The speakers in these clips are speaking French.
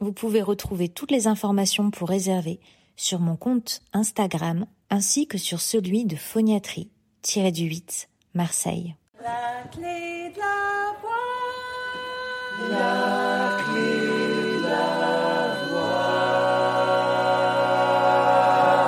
Vous pouvez retrouver toutes les informations pour réserver sur mon compte Instagram ainsi que sur celui de phoniatrie-du-8 Marseille. La clé de la voix. La clé de la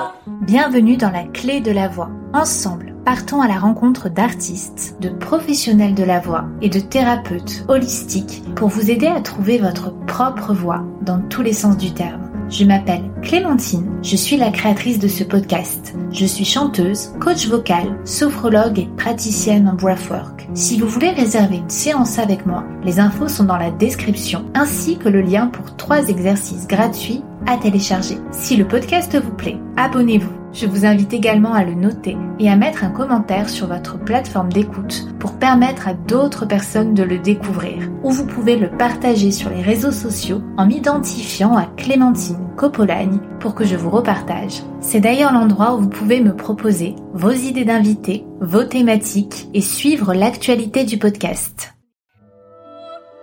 voix. Bienvenue dans la clé de la voix. Ensemble, partons à la rencontre d'artistes, de professionnels de la voix et de thérapeutes holistiques pour vous aider à trouver votre propre voix dans tous les sens du terme. Je m'appelle Clémentine, je suis la créatrice de ce podcast. Je suis chanteuse, coach vocal, sophrologue et praticienne en breathwork. Si vous voulez réserver une séance avec moi, les infos sont dans la description ainsi que le lien pour trois exercices gratuits à télécharger. Si le podcast vous plaît, abonnez-vous. Je vous invite également à le noter et à mettre un commentaire sur votre plateforme d'écoute pour permettre à d'autres personnes de le découvrir. Ou vous pouvez le partager sur les réseaux sociaux en m'identifiant à Clémentine Copolagne pour que je vous repartage. C'est d'ailleurs l'endroit où vous pouvez me proposer vos idées d'invités, vos thématiques et suivre l'actualité du podcast.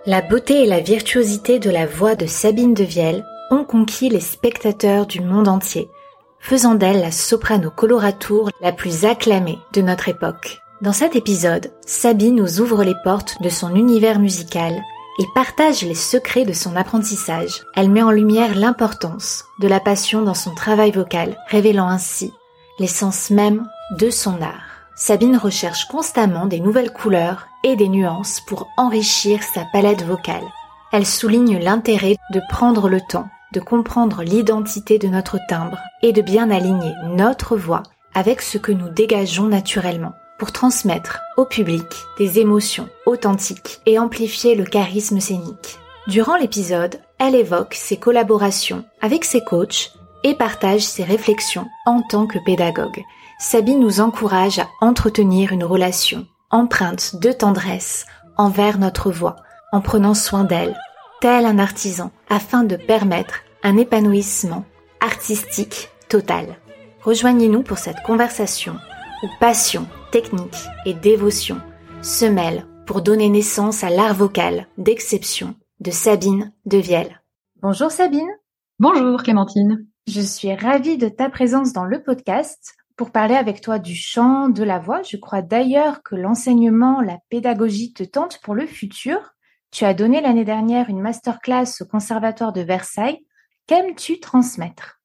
La beauté et la virtuosité de la voix de Sabine Devielle ont conquis les spectateurs du monde entier, faisant d'elle la soprano coloratour la plus acclamée de notre époque. Dans cet épisode, Sabine nous ouvre les portes de son univers musical et partage les secrets de son apprentissage. Elle met en lumière l'importance de la passion dans son travail vocal, révélant ainsi l'essence même de son art. Sabine recherche constamment des nouvelles couleurs et des nuances pour enrichir sa palette vocale. Elle souligne l'intérêt de prendre le temps de comprendre l'identité de notre timbre et de bien aligner notre voix avec ce que nous dégageons naturellement pour transmettre au public des émotions authentiques et amplifier le charisme scénique. Durant l'épisode, elle évoque ses collaborations avec ses coachs et partage ses réflexions en tant que pédagogue. Sabine nous encourage à entretenir une relation empreinte de tendresse envers notre voix, en prenant soin d'elle tel un artisan, afin de permettre un épanouissement artistique total. Rejoignez-nous pour cette conversation où passion, technique et dévotion se mêlent pour donner naissance à l'art vocal d'exception de Sabine Devielle. Bonjour Sabine. Bonjour Clémentine. Je suis ravie de ta présence dans le podcast pour parler avec toi du chant, de la voix. Je crois d'ailleurs que l'enseignement, la pédagogie te tente pour le futur. Tu as donné l'année dernière une masterclass au Conservatoire de Versailles. Qu'aimes-tu transmettre?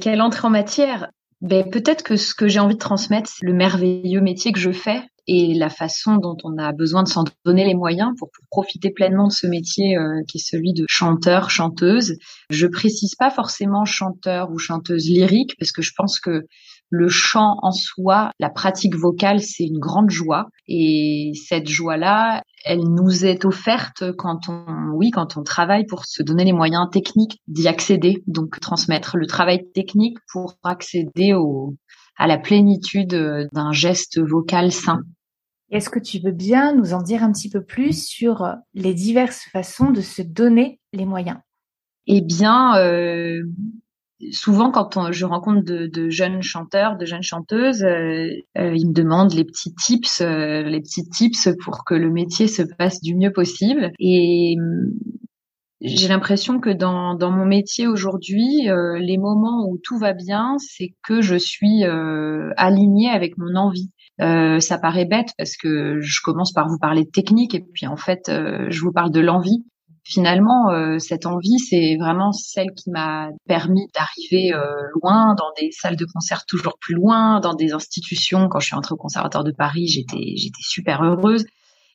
Quelle entrée en matière? Ben, Peut-être que ce que j'ai envie de transmettre, c'est le merveilleux métier que je fais et la façon dont on a besoin de s'en donner les moyens pour, profiter pleinement de ce métier euh, qui est celui de chanteur, chanteuse. Je précise pas forcément chanteur ou chanteuse lyrique parce que je pense que le chant en soi, la pratique vocale, c'est une grande joie. Et cette joie-là, elle nous est offerte quand on, oui, quand on travaille pour se donner les moyens techniques d'y accéder. Donc, transmettre le travail technique pour accéder au, à la plénitude d'un geste vocal sain. Est-ce que tu veux bien nous en dire un petit peu plus sur les diverses façons de se donner les moyens? Eh bien, euh, souvent quand je rencontre de, jeunes chanteurs, de jeunes chanteuses, euh, euh, ils me demandent les petits tips, euh, les petits tips pour que le métier se passe du mieux possible. Et j'ai l'impression que dans mon métier aujourd'hui, les moments où tout va bien, c'est que je suis alignée avec mon envie. ça paraît bête parce que je commence par vous parler de technique et puis en fait, je vous parle de l'envie finalement, euh, cette envie, c'est vraiment celle qui m'a permis d'arriver euh, loin, dans des salles de concert toujours plus loin, dans des institutions. Quand je suis entrée au Conservatoire de Paris, j'étais j'étais super heureuse.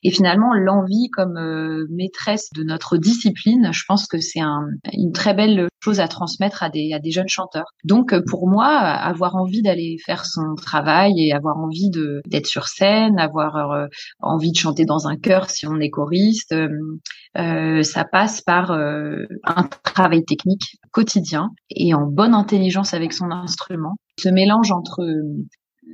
Et finalement, l'envie comme euh, maîtresse de notre discipline, je pense que c'est un, une très belle chose à transmettre à des, jeunes chanteurs. Donc pour moi, avoir envie d'aller faire son travail et avoir envie d'être sur scène, avoir envie de chanter dans un chœur si on est choriste, euh, ça passe par un travail technique quotidien et en bonne intelligence avec son instrument. Ce mélange entre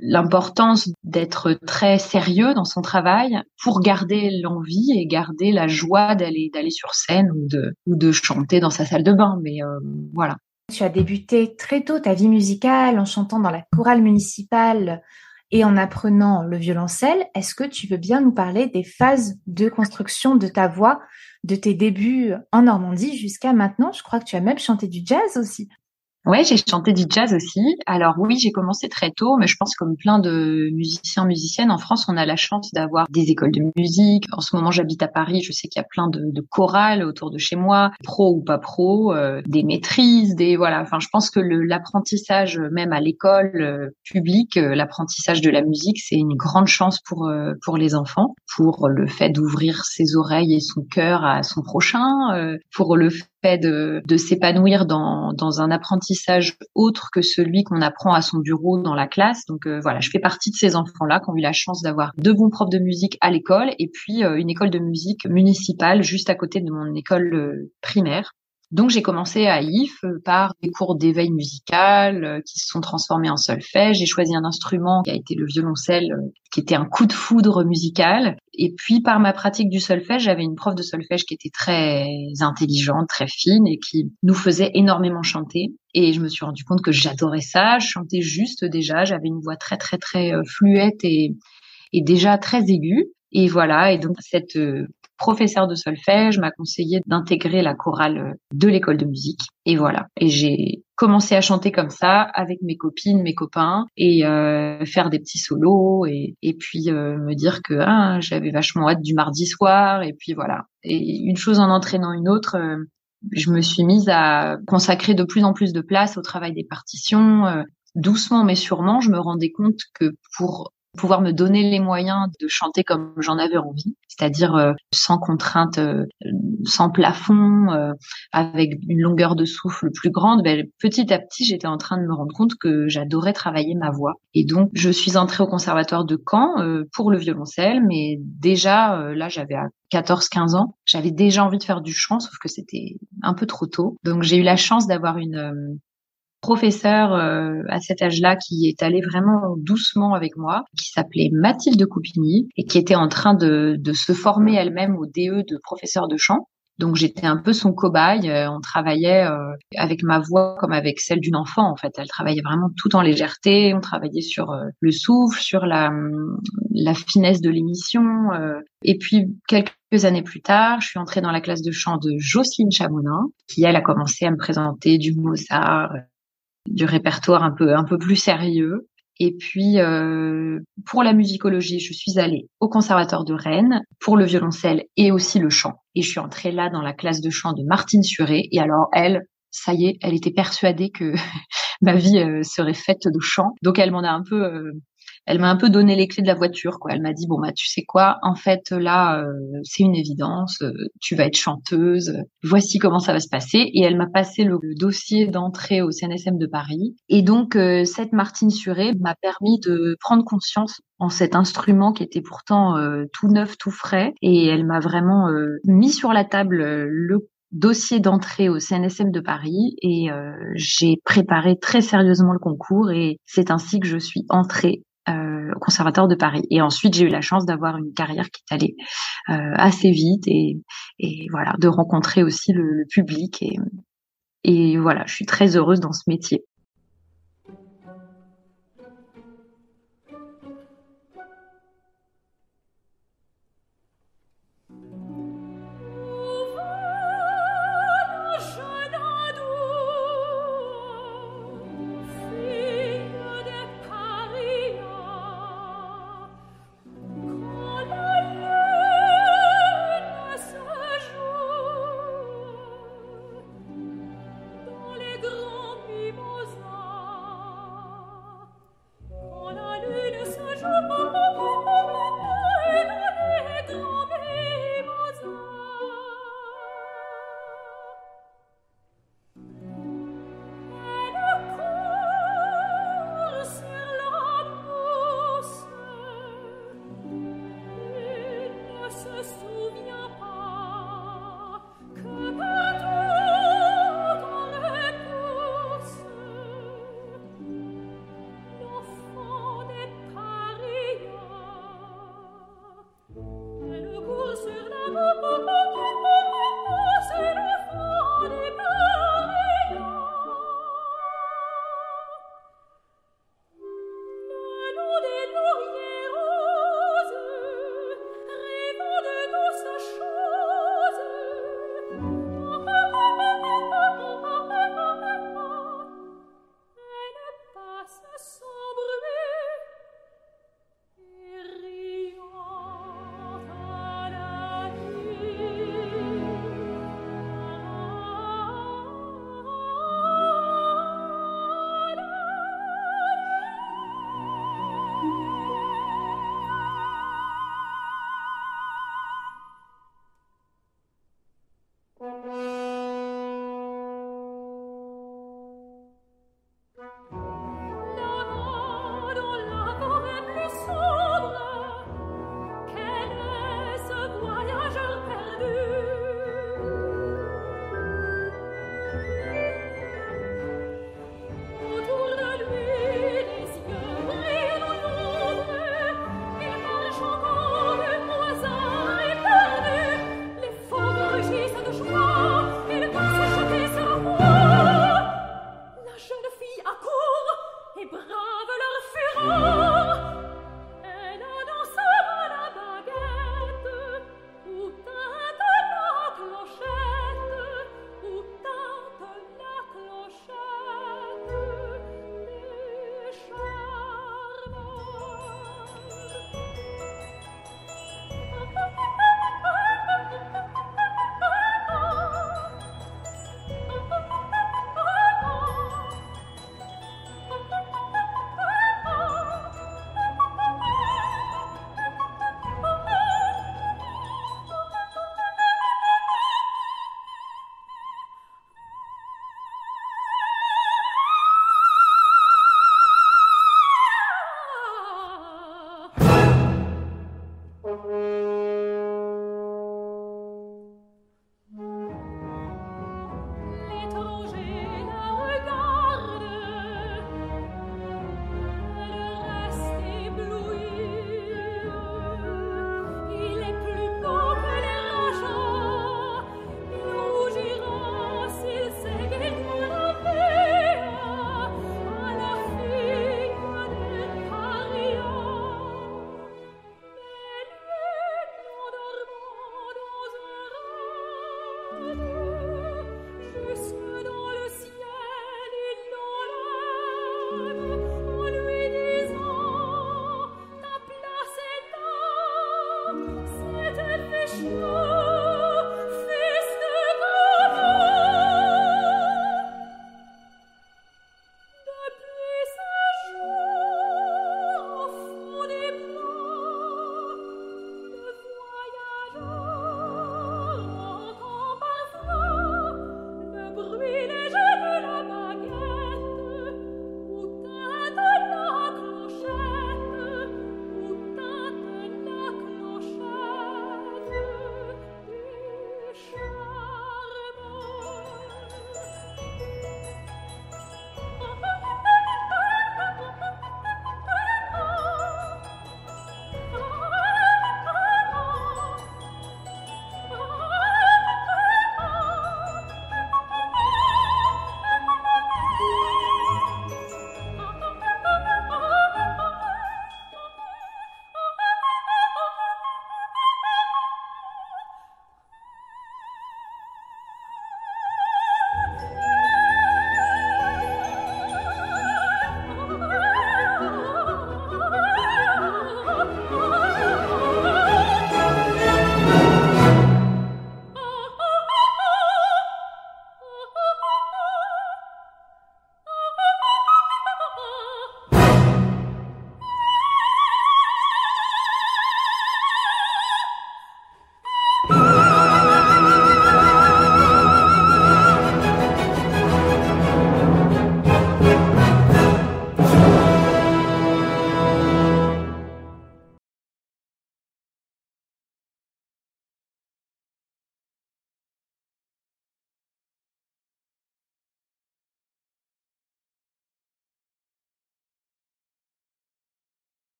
l'importance d'être très sérieux dans son travail pour garder l'envie et garder la joie d'aller d'aller sur scène ou de ou de chanter dans sa salle de bain. Mais euh, voilà. Tu as débuté très tôt ta vie musicale en chantant dans la chorale municipale et en apprenant le violoncelle. Est-ce que tu veux bien nous parler des phases de construction de ta voix de tes débuts en Normandie jusqu'à maintenant? Je crois que tu as même chanté du jazz aussi Ouais, j'ai chanté du jazz aussi. Alors oui, j'ai commencé très tôt, mais je pense comme plein de musiciens, musiciennes en France, on a la chance d'avoir des écoles de musique. En ce moment, j'habite à Paris, je sais qu'il y a plein de, chorales autour de chez moi, pro ou pas pro, euh, des maîtrises, des voilà. Enfin, je pense que l'apprentissage, même à l'école euh, publique, euh, l'apprentissage de la musique, c'est une grande chance pour pour les enfants, pour le fait d'ouvrir ses oreilles et son cœur à son prochain, pour le fait de, s'épanouir dans, dans un apprentissage autre que celui qu'on apprend à son bureau dans la classe. Donc euh, voilà, je fais partie de ces enfants-là qui ont eu la chance d'avoir deux bons profs de musique à l'école et puis euh, une école de musique municipale juste à côté de mon école euh, primaire. Donc j'ai commencé à IF euh, par des cours d'éveil musical euh, qui se sont transformés en solfège. J'ai choisi un instrument qui a été le violoncelle, euh, qui était un coup de foudre musical. Et puis par ma pratique du solfège, j'avais une prof de solfège qui était très intelligente, très fine et qui nous faisait énormément chanter. Et je me suis rendu compte que j'adorais ça. Je chantais juste déjà. J'avais une voix très très très fluette et, et déjà très aiguë. Et voilà, et donc cette professeur de solfège m'a conseillé d'intégrer la chorale de l'école de musique. Et voilà. Et j'ai commencé à chanter comme ça avec mes copines, mes copains, et euh, faire des petits solos, et, et puis euh, me dire que ah, j'avais vachement hâte du mardi soir, et puis voilà. Et une chose en entraînant une autre. Euh, je me suis mise à consacrer de plus en plus de place au travail des partitions. doucement mais sûrement, je me rendais compte que pour pouvoir me donner les moyens de chanter comme j'en avais envie, c'est-à-dire euh, sans contrainte, euh, sans plafond, euh, avec une longueur de souffle plus grande, ben, petit à petit, j'étais en train de me rendre compte que j'adorais travailler ma voix. Et donc, je suis entrée au conservatoire de Caen pour le violoncelle, mais déjà, là, j'avais 14-15 ans, j'avais déjà envie de faire du chant, sauf que c'était un peu trop tôt. Donc, j'ai eu la chance d'avoir une professeur euh, à cet âge-là qui est allé vraiment doucement avec moi, qui s'appelait Mathilde Coupigny et qui était en train de, de se former elle-même au DE de professeur de chant. Donc j'étais un peu son cobaye. Euh, on travaillait euh, avec ma voix comme avec celle d'une enfant. En fait, elle travaillait vraiment tout en légèreté. On travaillait sur le souffle, sur la, la finesse de l'émission. Et puis quelques années plus tard, je suis entrée dans la classe de chant de Jocelyne Chamonin, qui elle a commencé à me présenter du Mozart, du répertoire un peu un peu plus sérieux. Et puis euh, pour la musicologie, je suis allée au conservatoire de Rennes pour le violoncelle et aussi le chant. Et je suis entrée là dans la classe de chant de Martine Suré. Et alors elle, ça y est, elle était persuadée que ma vie euh, serait faite de chant. Donc elle m'en a un peu euh, elle m'a un peu donné les clés de la voiture. Quoi. Elle m'a dit bon bah tu sais quoi, en fait là euh, c'est une évidence, euh, tu vas être chanteuse. Voici comment ça va se passer. Et elle m'a passé le, dossier d'entrée au CNSM de Paris. Et donc euh, cette Martine Suré m'a permis de prendre conscience en cet instrument qui était pourtant tout neuf, tout frais. Et elle m'a vraiment mis sur la table le dossier d'entrée au CNSM de Paris et j'ai préparé très sérieusement le concours et c'est ainsi que je suis entrée euh, au conservatoire de Paris. Et ensuite, j'ai eu la chance d'avoir une carrière qui est allée euh, assez vite et, et, voilà, de rencontrer aussi le, le public. Et, et voilà, je suis très heureuse dans ce métier.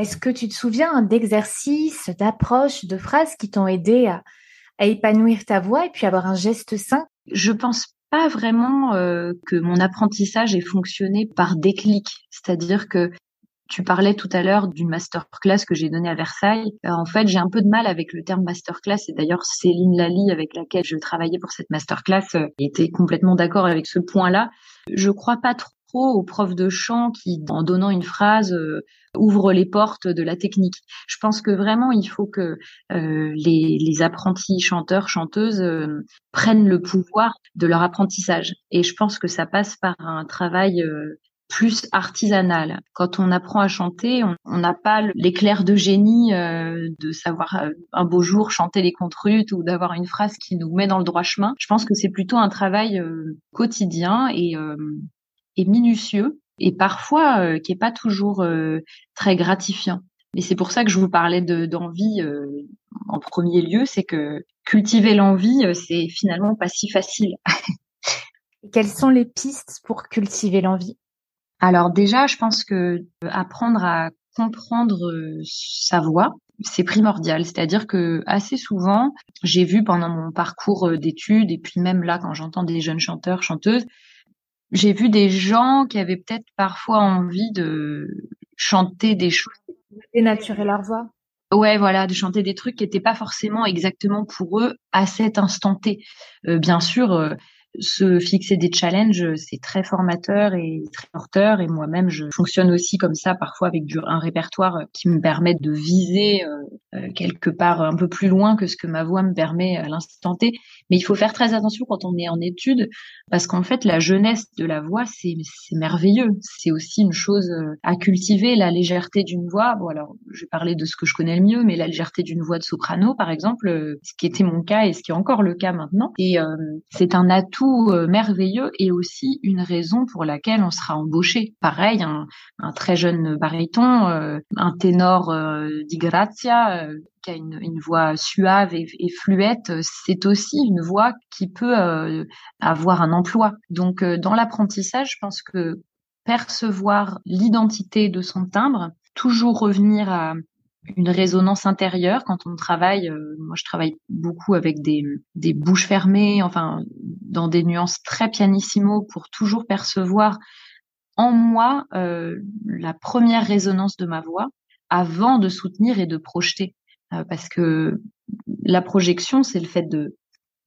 Est-ce que tu te souviens d'exercices, d'approches, de phrases qui t'ont aidé à, épanouir ta voix et puis avoir un geste sain? Je pense pas vraiment euh, que mon apprentissage ait fonctionné par déclic. C'est-à-dire que tu parlais tout à l'heure d'une masterclass que j'ai donnée à Versailles. Euh, en fait, j'ai un peu de mal avec le terme masterclass. Et d'ailleurs, Céline Lally, avec laquelle je travaillais pour cette masterclass, euh, était complètement d'accord avec ce point-là. Je crois pas trop aux profs de chant qui, en donnant une phrase, euh, ouvrent les portes de la technique. Je pense que vraiment, il faut que euh, les, les, apprentis chanteurs, chanteuses euh, prennent le pouvoir de leur apprentissage. Et je pense que ça passe par un travail plus artisanal. Quand on apprend à chanter, on n'a pas l'éclair de génie de savoir un beau jour chanter les contrutes ou d'avoir une phrase qui nous met dans le droit chemin. Je pense que c'est plutôt un travail quotidien et minutieux et parfois euh, qui est pas toujours euh, très gratifiant. Et c'est pour ça que je vous parlais d'envie euh, en premier lieu, c'est que cultiver l'envie, c'est finalement pas si facile. quelles sont les pistes pour cultiver l'envie? Alors déjà, je pense que apprendre à comprendre sa voix, c'est primordial. C'est-à-dire que assez souvent, j'ai vu pendant mon parcours d'études et puis même là quand j'entends des jeunes chanteurs, chanteuses, j'ai vu des gens qui avaient peut-être parfois envie de chanter des choses. Dénaturer leur voix. Ouais, voilà, de chanter des trucs qui n'étaient pas forcément exactement pour eux à cet instant T. Euh, bien sûr, euh, se fixer des challenges, c'est très formateur et très porteur. Et moi-même, je fonctionne aussi comme ça, parfois avec du, un répertoire qui me permet de viser euh, quelque part un peu plus loin que ce que ma voix me permet à l'instant T. Mais il faut faire très attention quand on est en études, parce qu'en fait, la jeunesse de la voix, c'est merveilleux. C'est aussi une chose euh, à cultiver, la légèreté d'une voix. Bon, alors, je vais parler de ce que je connais le mieux, mais la légèreté d'une voix de soprano, par exemple, euh, ce qui était mon cas et ce qui est encore le cas maintenant. Et euh, c'est un atout merveilleux et aussi une raison pour laquelle on sera embauché. Pareil, un, un très jeune baryton, un ténor di grazia, qui a une, une voix suave et, et fluette, c'est aussi une voix qui peut euh, avoir un emploi. Donc, euh, dans l'apprentissage, je pense que percevoir l'identité de son timbre, toujours revenir à une résonance intérieure quand on travaille. Euh, moi, je travaille beaucoup avec des, bouches fermées, enfin, dans des nuances très pianissimo pour toujours percevoir en moi la première résonance de ma voix avant de soutenir et de projeter. Euh, parce que la projection, c'est le fait de,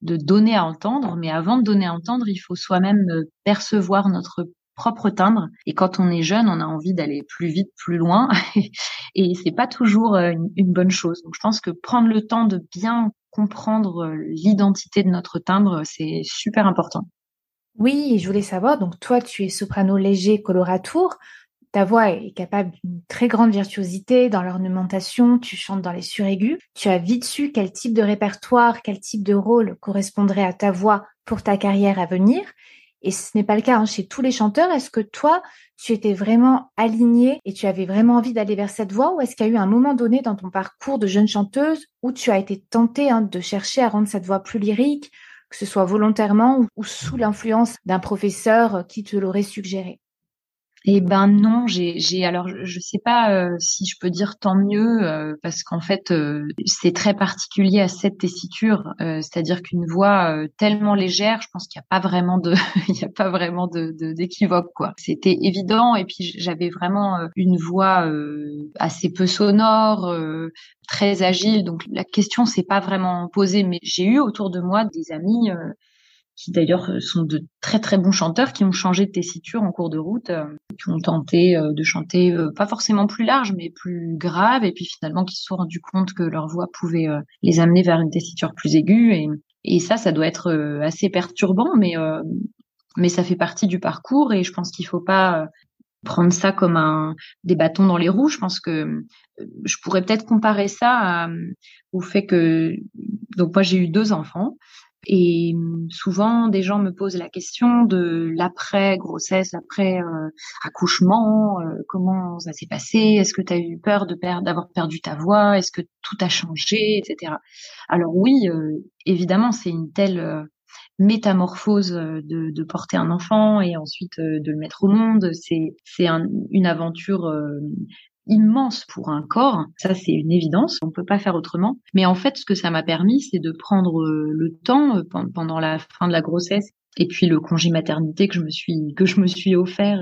donner à entendre, mais avant de donner à entendre, il faut soi-même euh, percevoir notre propre timbre. Et quand on est jeune, on a envie d'aller plus vite, plus loin, et c'est pas toujours euh, une, bonne chose. Donc, je pense que prendre le temps de bien comprendre l'identité de notre timbre, c'est super important. Oui, je voulais savoir. Donc, toi, tu es soprano léger coloratour ta voix est capable d'une très grande virtuosité dans l'ornementation, tu chantes dans les suraigus. Tu as vite su quel type de répertoire, quel type de rôle correspondrait à ta voix pour ta carrière à venir. Et ce n'est pas le cas hein, chez tous les chanteurs. Est-ce que toi, tu étais vraiment aligné et tu avais vraiment envie d'aller vers cette voie ou est-ce qu'il y a eu un moment donné dans ton parcours de jeune chanteuse où tu as été tentée hein, de chercher à rendre cette voix plus lyrique, que ce soit volontairement ou sous l'influence d'un professeur qui te l'aurait suggéré? Eh ben non, j'ai, alors je sais pas euh, si je peux dire tant mieux euh, parce qu'en fait euh, c'est très particulier à cette tessiture, c'est-à-dire qu'une voix tellement légère, je pense qu'il n'y a pas vraiment de, il y a pas vraiment de, d'équivoque quoi. C'était évident et puis j'avais vraiment une voix assez peu sonore, très agile, donc la question s'est pas vraiment posée, mais j'ai eu autour de moi des amis qui d'ailleurs euh, sont de très très bons chanteurs, qui ont changé de tessiture en cours de route, euh, qui ont tenté euh, de chanter pas forcément plus large, mais plus grave, et puis finalement qui se sont rendus compte que leur voix pouvait les amener vers une tessiture plus aiguë. Et, et ça, ça doit être assez perturbant, mais mais ça fait partie du parcours, et je pense qu'il faut pas prendre ça comme un des bâtons dans les roues. Je pense que je pourrais peut-être comparer ça au fait que donc moi j'ai eu deux enfants et hum, souvent, des gens me posent la question de l'après grossesse, l'après euh, euh, comment ça s'est passé, est-ce que tu as eu peur de perdre, d'avoir perdu ta voix, est-ce que tout a changé, etc. Alors oui, euh, évidemment, c'est une telle métamorphose de, porter un enfant et ensuite de le mettre au monde. C'est une aventure immense pour un corps, ça c'est une évidence, on peut pas faire autrement. Mais en fait, ce que ça m'a permis, c'est de prendre le temps pendant la fin de la grossesse et puis le congé maternité que je me suis que je me suis offert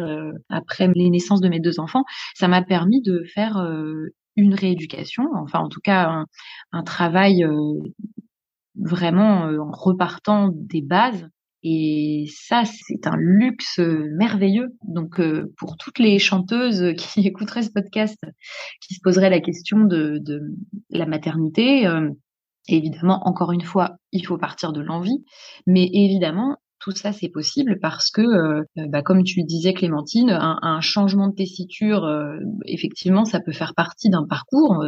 après les naissances de mes deux enfants, ça m'a permis de faire une rééducation, enfin en tout cas un, un travail vraiment en repartant des bases et ça, c'est un luxe merveilleux. Donc, euh, pour toutes les chanteuses qui écouteraient ce podcast, qui se poseraient la question de, de la maternité, euh, évidemment, encore une fois, il faut partir de l'envie. Mais évidemment, tout ça, c'est possible parce que, euh, bah, comme tu disais, Clémentine, un, un changement de tessiture, effectivement, ça peut faire partie d'un parcours,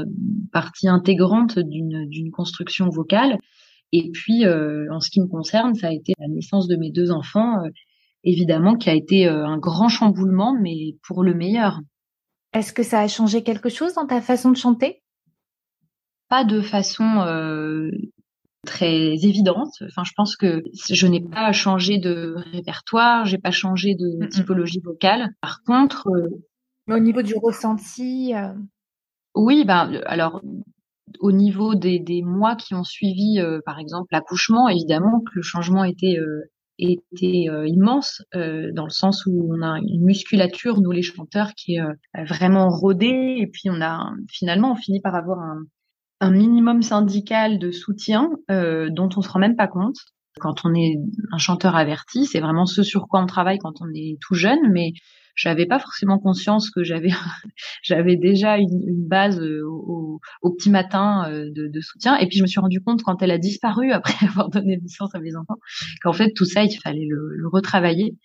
partie intégrante d'une construction vocale. Et puis, euh, en ce qui me concerne, ça a été la naissance de mes deux enfants, euh, évidemment, qui a été euh, un grand chamboulement, mais pour le meilleur. Est-ce que ça a changé quelque chose dans ta façon de chanter? Pas de façon très évidente. Enfin, je pense que je n'ai pas changé de répertoire, j'ai pas changé de typologie vocale. Par contre, au niveau du ressenti. Oui, ben alors au niveau des, des, mois qui ont suivi, euh, par exemple, l'accouchement, évidemment que le changement était euh, était euh, immense dans le sens où on a une musculature nous les chanteurs qui est vraiment rodée. Et puis on a finalement on finit par avoir un, un minimum syndical de soutien dont on se rend même pas compte. Quand on est un chanteur averti c'est vraiment ce sur quoi on travaille quand on est tout jeune. Mais j'avais pas forcément conscience que j'avais j'avais déjà une, base euh, au, petit matin euh, de, soutien. Et puis je me suis rendu compte quand elle a disparu après avoir donné naissance à mes enfants qu'en fait tout ça il fallait le, le retravailler.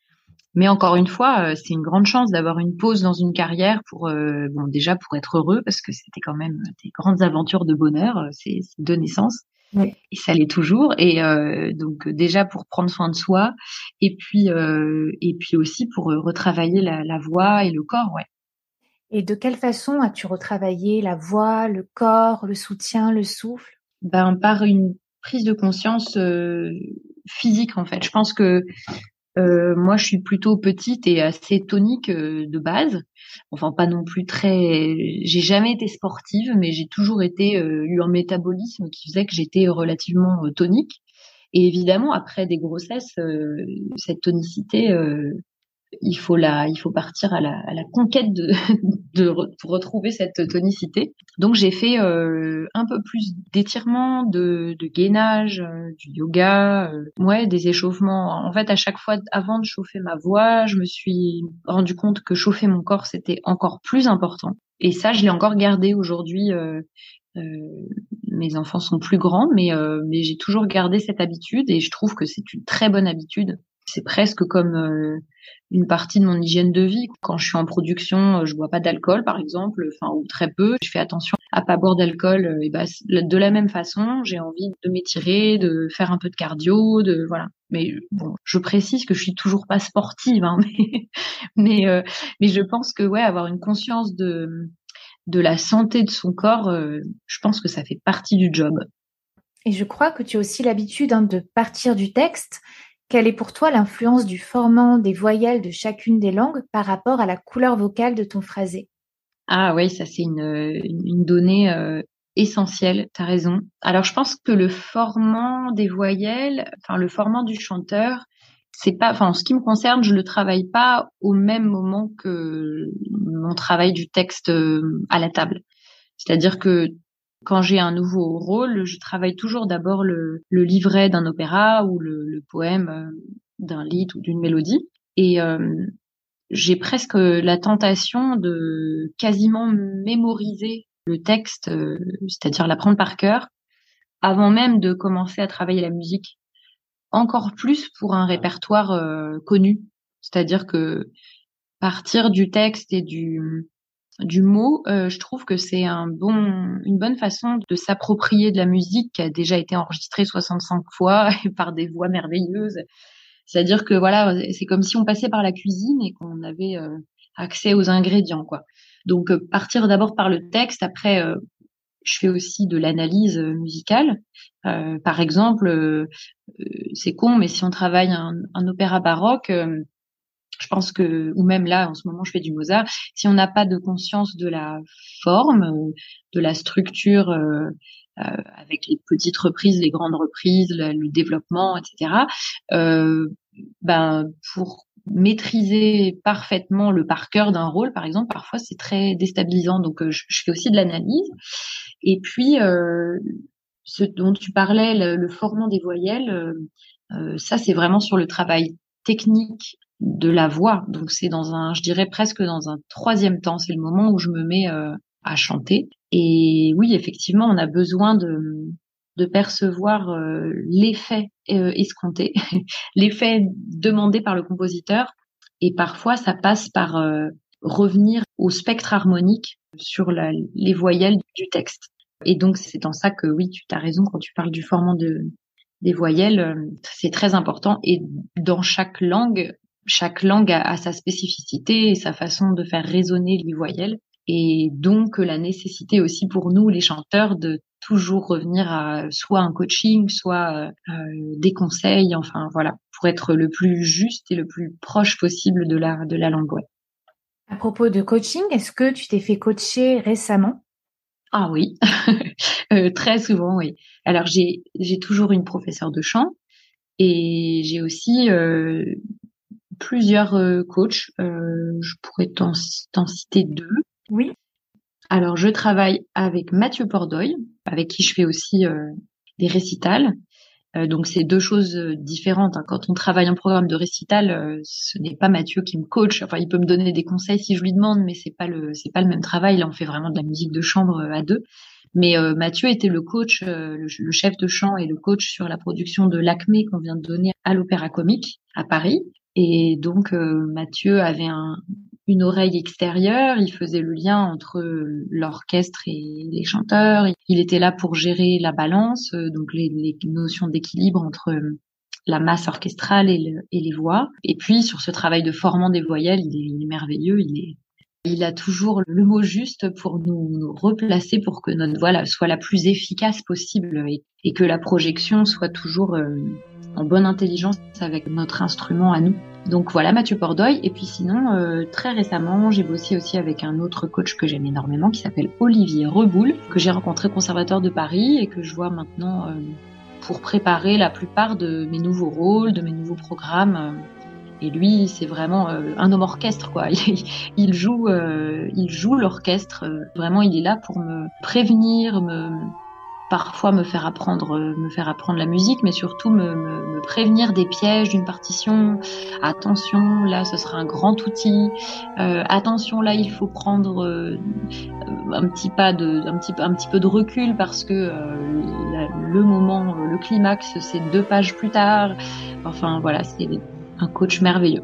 Mais encore une fois, euh, c'est une grande chance d'avoir une pause dans une carrière pour, bon, déjà pour être heureux parce que c'était quand même des grandes aventures de bonheur, ces deux naissances. Et ça l'est toujours. Et euh, donc déjà pour prendre soin de soi, et puis euh, et puis aussi pour euh, retravailler la, la, voix et le corps, ouais. Et de quelle façon as-tu retravaillé la voix, le corps, le soutien, le souffle? Ben par une prise de conscience euh, physique en fait. Je pense que euh, moi, je suis plutôt petite et assez tonique euh, de base. Enfin, pas non plus très. J'ai jamais été sportive, mais j'ai toujours été euh, eu un métabolisme qui faisait que j'étais relativement tonique. Et évidemment, après des grossesses, cette tonicité il faut la, il faut partir à la, à la conquête de, de, pour retrouver cette tonicité. Donc j'ai fait euh, un peu plus d'étirement, de, de gainage, euh, du yoga, euh, ouais, des échauffements. En fait, à chaque fois, avant de chauffer ma voix, je me suis rendu compte que chauffer mon corps c'était encore plus important. Et ça, je l'ai encore gardé aujourd'hui. Euh, mes enfants sont plus grands, mais, mais j'ai toujours gardé cette habitude et je trouve que c'est une très bonne habitude c'est presque comme euh, une partie de mon hygiène de vie. Quand je suis en production, euh, je bois pas d'alcool, par exemple, enfin ou très peu. Je fais attention à pas boire d'alcool. Euh, et bah, de la même façon, j'ai envie de m'étirer, de faire un peu de cardio, de voilà. Mais bon, je précise que je suis toujours pas sportive, hein, mais mais, je pense que ouais, avoir une conscience de de la santé de son corps, je pense que ça fait partie du job. Et je crois que tu as aussi l'habitude hein, de partir du texte quelle est pour toi l'influence du formant des voyelles de chacune des langues par rapport à la couleur vocale de ton phrasé? Ah oui, ça c'est une, donnée euh, essentielle, tu as raison. Alors je pense que le formant des voyelles, enfin le formant du chanteur, c'est pas, enfin en ce qui me concerne, je le travaille pas au même moment que mon travail du texte euh, à la table. C'est-à-dire que quand j'ai un nouveau rôle, je travaille toujours d'abord le, livret d'un opéra ou le, poème euh, d'un lit ou d'une mélodie. Et euh, j'ai presque la tentation de quasiment mémoriser le texte, euh, c'est-à-dire l'apprendre par cœur, avant même de commencer à travailler la musique. Encore plus pour un répertoire connu. C'est-à-dire que partir du texte et du du mot, euh, je trouve que c'est un bon, une bonne façon de s'approprier de la musique qui a déjà été enregistrée 65 fois par des voix merveilleuses. C'est-à-dire que voilà, c'est comme si on passait par la cuisine et qu'on avait euh, accès aux ingrédients, quoi. Donc euh, partir d'abord par le texte, après je fais aussi de l'analyse musicale. par exemple, c'est con, mais si on travaille un, un opéra baroque, je pense que, ou même là, en ce moment, je fais du Mozart. Si on n'a pas de conscience de la forme, de la structure, euh, euh, avec les petites reprises, les grandes reprises, le, développement, etc. Euh, ben pour maîtriser parfaitement le par cœur d'un rôle, par exemple, parfois c'est très déstabilisant. Donc je, fais aussi de l'analyse. Et puis ce dont tu parlais, le, le formant des voyelles, ça c'est vraiment sur le travail technique de la voix. Donc c'est dans un, je dirais presque dans un troisième temps. C'est le moment où je me mets euh, à chanter. Et oui, effectivement, on a besoin de, de percevoir euh, l'effet euh, escompté, l'effet demandé par le compositeur. Et parfois, ça passe par revenir au spectre harmonique sur la, les voyelles du texte. Et donc, c'est dans ça que oui, tu as raison quand tu parles du formant de, des voyelles, c'est très important. Et dans chaque langue, chaque langue a, sa spécificité et sa façon de faire résonner les voyelles. Et donc la nécessité aussi pour nous, les chanteurs, de toujours revenir à soit un coaching, soit euh, des conseils, enfin voilà, pour être le plus juste et le plus proche possible de la, de la langue. À propos de coaching, est-ce que tu t'es fait coacher récemment? Ah oui, euh, très souvent, oui. Alors j'ai j'ai toujours une professeure de chant et j'ai aussi euh, plusieurs euh, coachs. Euh, je pourrais t'en citer deux. Oui. Alors, je travaille avec Mathieu Pordoy, avec qui je fais aussi euh, des récitals. donc, c'est deux choses différentes. Hein. Quand on travaille en programme de récital, ce n'est pas Mathieu qui me coach. Enfin, il peut me donner des conseils si je lui demande, mais c'est pas le c'est pas le même travail. Là, on fait vraiment de la musique de chambre à deux. Mais Mathieu était le coach, le, le, chef de chant et le coach sur la production de l'Acmé qu'on vient de donner à l'Opéra Comique à Paris. Et donc euh, Mathieu avait un, une oreille extérieure, il faisait le lien entre l'orchestre et les chanteurs, il était là pour gérer la balance, euh, donc les, notions d'équilibre entre la masse orchestrale et, et, les voix. Et puis sur ce travail de formant des voyelles, il est, il est merveilleux, il est il a toujours le mot juste pour nous, replacer pour que notre voix soit la plus efficace possible et, que la projection soit toujours euh, en bonne intelligence avec notre instrument à nous. Donc voilà Mathieu Pordoy. Et puis sinon, euh, très récemment, j'ai bossé aussi avec un autre coach que j'aime énormément qui s'appelle Olivier Reboul, que j'ai rencontré au Conservatoire de Paris et que je vois maintenant euh, pour préparer la plupart de mes nouveaux rôles, de mes nouveaux programmes. Et lui, c'est vraiment euh, un homme orchestre, quoi. Il, joue, il joue l'orchestre. Vraiment, il est là pour me prévenir, me parfois me faire apprendre euh, me faire apprendre la musique mais surtout me, me, prévenir des pièges d'une partition attention là ce sera un grand outil euh, attention là il faut prendre euh, un petit pas de un petit un petit peu de recul parce que euh, le moment le climax c'est deux pages plus tard enfin voilà c'est un coach merveilleux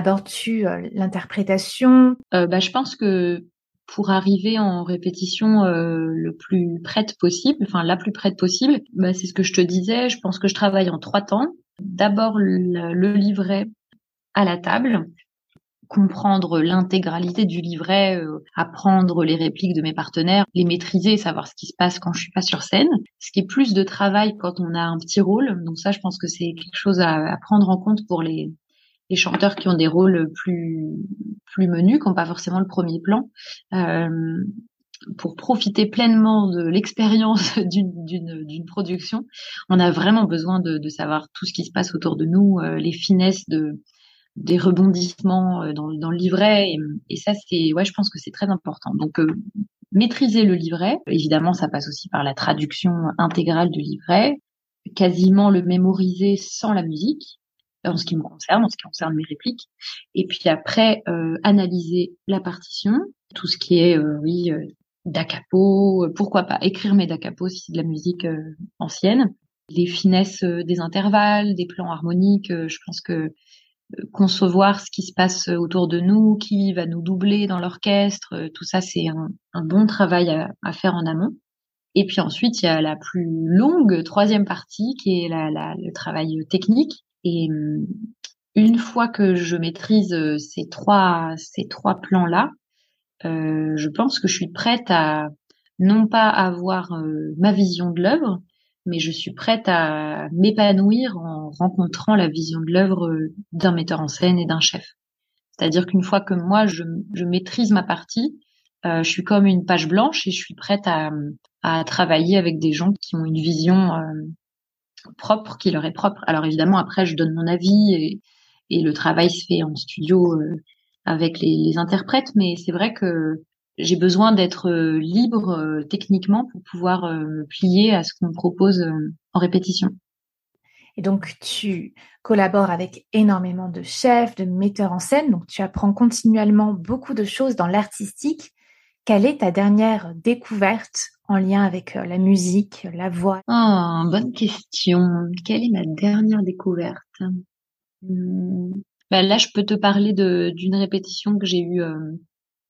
abordes-tu euh, l'interprétation? Euh, bah, Je pense que pour arriver en répétition euh, le plus prête possible, enfin la plus prête possible, bah, c'est ce que je te disais, je pense que je travaille en trois temps. D'abord le, livret à la table, comprendre l'intégralité du livret, apprendre les répliques de mes partenaires, les maîtriser, savoir ce qui se passe quand je suis pas sur scène. Ce qui est plus de travail quand on a un petit rôle. Donc ça, je pense que c'est quelque chose à, à, prendre en compte pour les les chanteurs qui ont des rôles plus plus menus, qui n'ont pas forcément le premier plan, euh, pour profiter pleinement de l'expérience d'une production, on a vraiment besoin de, de, savoir tout ce qui se passe autour de nous, euh, les finesses de des rebondissements euh, dans, dans le livret, et, et ça c'est ouais, je pense que c'est très important. Donc euh, maîtriser le livret, évidemment, ça passe aussi par la traduction intégrale du livret, quasiment le mémoriser sans la musique en ce qui me concerne, en ce qui concerne mes répliques. Et puis après, euh, analyser la partition, tout ce qui est, euh, oui, euh, d'acapo, pourquoi pas écrire mes d'acapo si c'est de la musique ancienne, les finesses des intervalles, des plans harmoniques. je pense que concevoir ce qui se passe autour de nous, qui va nous doubler dans l'orchestre, tout ça c'est un, bon travail à, à, faire en amont. Et puis ensuite il y a la plus longue troisième partie qui est la, la, le travail technique et hum, une fois que je maîtrise euh, ces trois ces trois plans là, euh, je pense que je suis prête à non pas avoir euh, ma vision de l'œuvre, mais je suis prête à m'épanouir en rencontrant la vision de l'œuvre d'un metteur en scène et d'un chef. C'est-à-dire qu'une fois que moi je, maîtrise ma partie, je suis comme une page blanche et je suis prête à, à travailler avec des gens qui ont une vision propre qui leur est propre. Alors évidemment, après, je donne mon avis et, le travail se fait en studio euh, avec les, les, interprètes, mais c'est vrai que j'ai besoin d'être euh, libre euh, techniquement pour pouvoir me plier à ce qu'on me propose en répétition. Et donc, tu collabores avec énormément de chefs, de metteurs en scène, donc tu apprends continuellement beaucoup de choses dans l'artistique. Quelle est ta dernière découverte en lien avec euh, la musique, la voix Oh, bonne question. Quelle est ma dernière découverte? Ben Là, je peux te parler d'une répétition que j'ai eue euh,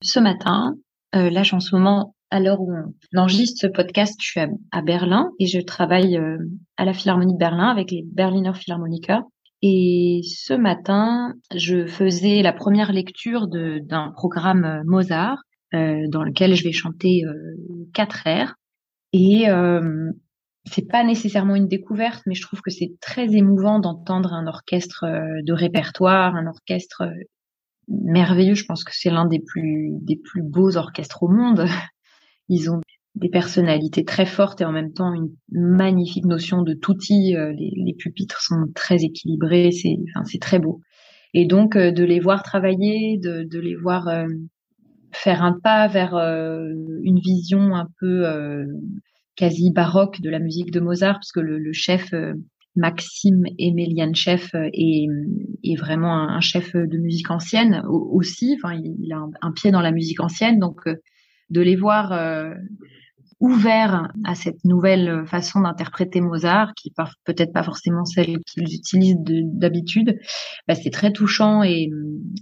ce matin. Euh, là, en ce moment, à l'heure où on enregistre ce podcast, je suis à, Berlin et je travaille euh, à la Philharmonie de Berlin avec les Berliner Philharmoniker. Et ce matin, je faisais la première lecture d'un programme Mozart dans lequel je vais chanter euh, quatre airs. Et euh, c'est pas nécessairement une découverte, mais je trouve que c'est très émouvant d'entendre un orchestre de répertoire, un orchestre merveilleux. Je pense que c'est l'un des plus des plus beaux orchestres au monde. Ils ont des personnalités très fortes et en même temps une magnifique notion de tutti. Les, les pupitres sont très équilibrés, c'est enfin, c'est très beau. Et donc de les voir travailler, de, de les voir faire un pas vers une vision un peu quasi baroque de la musique de Mozart, parce que le, le chef Maxime Emelian Chef est, est vraiment un, chef de musique ancienne aussi. Enfin, il, a un, pied dans la musique ancienne, donc de les voir ouverts à cette nouvelle façon d'interpréter Mozart, qui peut-être pas forcément celle qu'ils utilisent d'habitude, bah, c'est très touchant et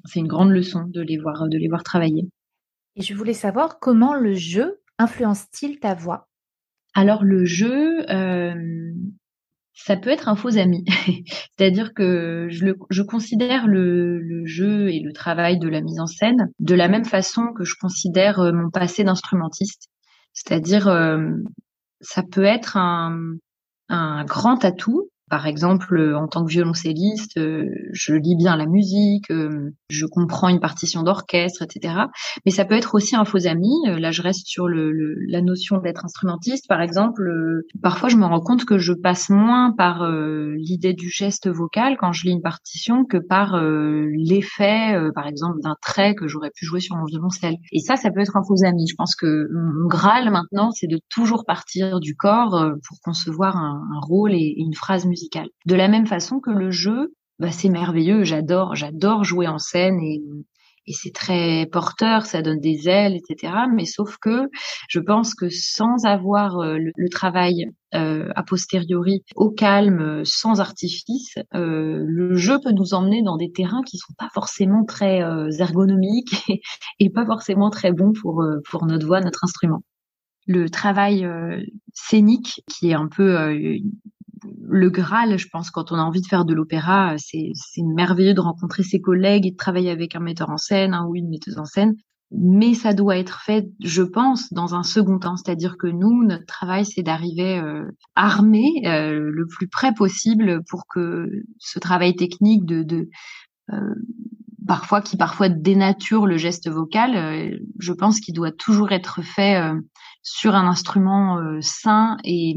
c'est une grande leçon de les voir, de les voir travailler. Et je voulais savoir comment le jeu influence-t-il ta voix? Alors le jeu, euh, ça peut être un faux ami. C'est-à-dire que je, le, je considère le, le, jeu et le travail de la mise en scène de la même façon que je considère euh, mon passé d'instrumentiste. C'est-à-dire, euh, ça peut être un, un grand atout par exemple, euh, en tant que violoncelliste, euh, je lis bien la musique, euh, je comprends une partition d'orchestre, etc. Mais ça peut être aussi un faux ami. Là, je reste sur le, la notion d'être instrumentiste. Par exemple, parfois, je me rends compte que je passe moins par l'idée du geste vocal quand je lis une partition que par l'effet, par exemple, d'un trait que j'aurais pu jouer sur mon violoncelle. Et ça, ça peut être un faux ami. Je pense que mon graal maintenant, c'est de toujours partir du corps pour concevoir un, un rôle et une phrase musicale de la même façon que le jeu, bah, c'est merveilleux. J'adore, j'adore jouer en scène et, c'est très porteur, ça donne des ailes, etc. Mais sauf que je pense que sans avoir euh, le, travail euh, a posteriori au calme, sans artifice, euh, le jeu peut nous emmener dans des terrains qui sont pas forcément très ergonomiques et, pas forcément très bons pour pour notre voix, notre instrument le travail scénique qui est un peu le Graal, je pense, quand on a envie de faire de l'opéra, c'est merveilleux de rencontrer ses collègues et de travailler avec un metteur en scène ou une metteuse en scène. Mais ça doit être fait, je pense, dans un second temps. C'est-à-dire que nous, notre travail, c'est d'arriver euh, armé euh, le plus près possible pour que ce travail technique de, de euh, parfois qui parfois dénature le geste vocal, euh, je pense qu'il doit toujours être fait sur un instrument sain et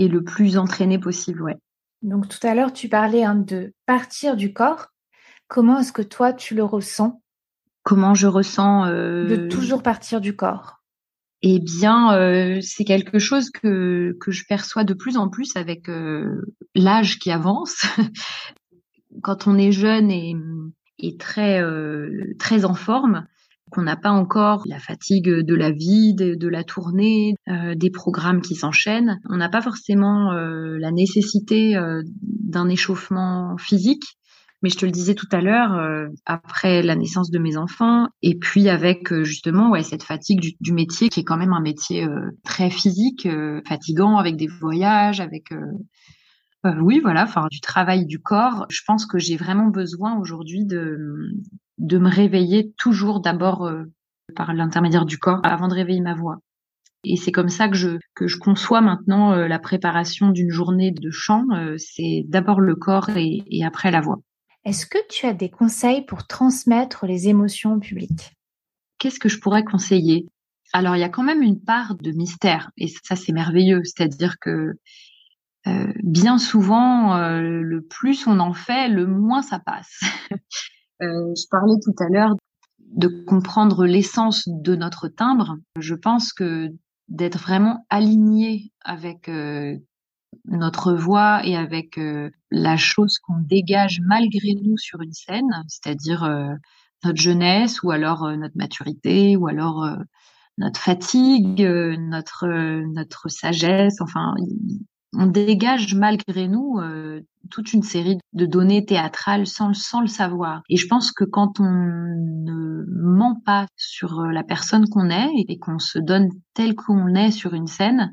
et le plus entraîné possible, ouais. Donc tout à l'heure, tu parlais hein, de partir du corps. Comment est-ce que toi, tu le ressens? Comment je ressens euh... De toujours partir du corps? Eh bien, euh, c'est quelque chose que, que je perçois de plus en plus avec euh, l'âge qui avance. Quand on est jeune et, et très, très en forme, qu'on n'a pas encore la fatigue de la vie, de, la tournée, euh, des programmes qui s'enchaînent. On n'a pas forcément euh, la nécessité euh, d'un échauffement physique. Mais je te le disais tout à l'heure, après la naissance de mes enfants, et puis avec justement ouais cette fatigue du, du, métier qui est quand même un métier très physique, fatigant, avec des voyages, avec oui, voilà, enfin du travail du corps. Je pense que j'ai vraiment besoin aujourd'hui de de me réveiller toujours d'abord euh, par l'intermédiaire du corps avant de réveiller ma voix. Et c'est comme ça que je que je conçois maintenant euh, la préparation d'une journée de chant. Euh, c'est d'abord le corps et, et après la voix. Est-ce que tu as des conseils pour transmettre les émotions au public? Qu'est-ce que je pourrais conseiller? Alors il y a quand même une part de mystère et ça c'est merveilleux. C'est-à-dire que euh, bien souvent, euh, le plus on en fait, le moins ça passe. euh, je parlais tout à l'heure de comprendre l'essence de notre timbre. Je pense que d'être vraiment aligné avec euh, notre voix et avec la chose qu'on dégage malgré nous sur une scène, c'est-à-dire notre jeunesse ou alors notre maturité ou alors notre fatigue, notre notre sagesse. Enfin, on dégage malgré nous euh, toute une série de données théâtrales sans, le savoir. Et je pense que quand on ne ment pas sur euh, la personne qu'on est et qu'on se donne tel qu'on est sur une scène,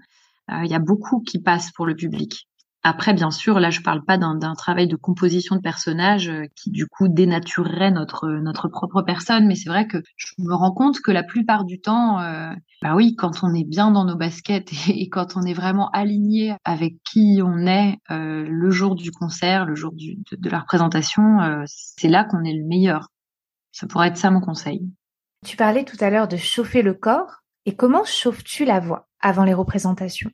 euh, il y a beaucoup qui passe pour le public. Après, bien sûr, là, je parle pas d'un travail de composition de personnages euh, qui, du coup, dénaturerait notre notre propre personne, mais c'est vrai que je me rends compte que la plupart du temps, euh, bah oui, quand on est bien dans nos baskets et, quand on est vraiment aligné avec qui on est euh, le jour du concert, le jour du, de, la représentation, c'est là qu'on est le meilleur. Ça pourrait être ça mon conseil. Tu parlais tout à l'heure de chauffer le corps. Et comment chauffes-tu la voix avant les représentations?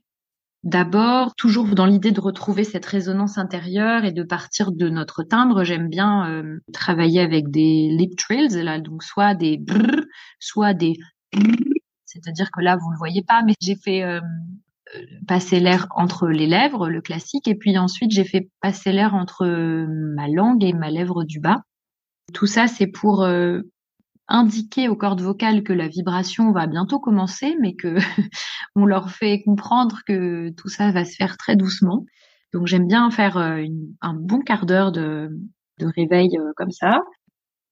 D'abord, toujours dans l'idée de retrouver cette résonance intérieure et de partir de notre timbre, j'aime bien euh, travailler avec des lip trills, là, donc soit des brrr, soit des c'est-à-dire que là, vous ne le voyez pas, mais j'ai fait euh, euh, passer l'air entre les lèvres, le classique, et puis ensuite j'ai fait passer l'air entre ma langue et ma lèvre du bas. Tout ça, c'est pour indiquer aux cordes vocales que la vibration va bientôt commencer, mais que on leur fait comprendre que tout ça va se faire très doucement. Donc j'aime bien faire euh, un bon quart d'heure de, réveil euh, comme ça.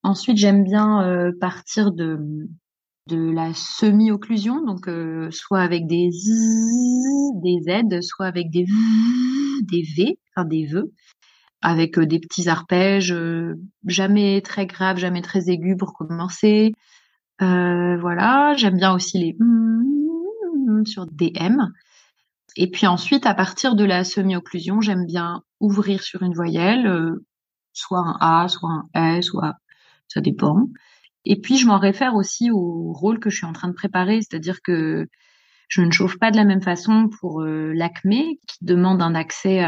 Ensuite j'aime bien euh, partir de de la semi-occlusion, donc soit avec des z, des z, soit avec des v, des v, enfin des vœux avec euh, des petits arpèges, euh, jamais très graves, jamais très aigus pour commencer. Euh, voilà, j'aime bien aussi les sur des M. Et puis ensuite, à partir de la semi-occlusion, j'aime bien ouvrir sur une voyelle, soit un A, soit un S, soit ça dépend. Et puis je m'en réfère aussi au rôle que je suis en train de préparer, c'est-à-dire que je ne chauffe pas de la même façon pour euh, l'acmé, qui demande un accès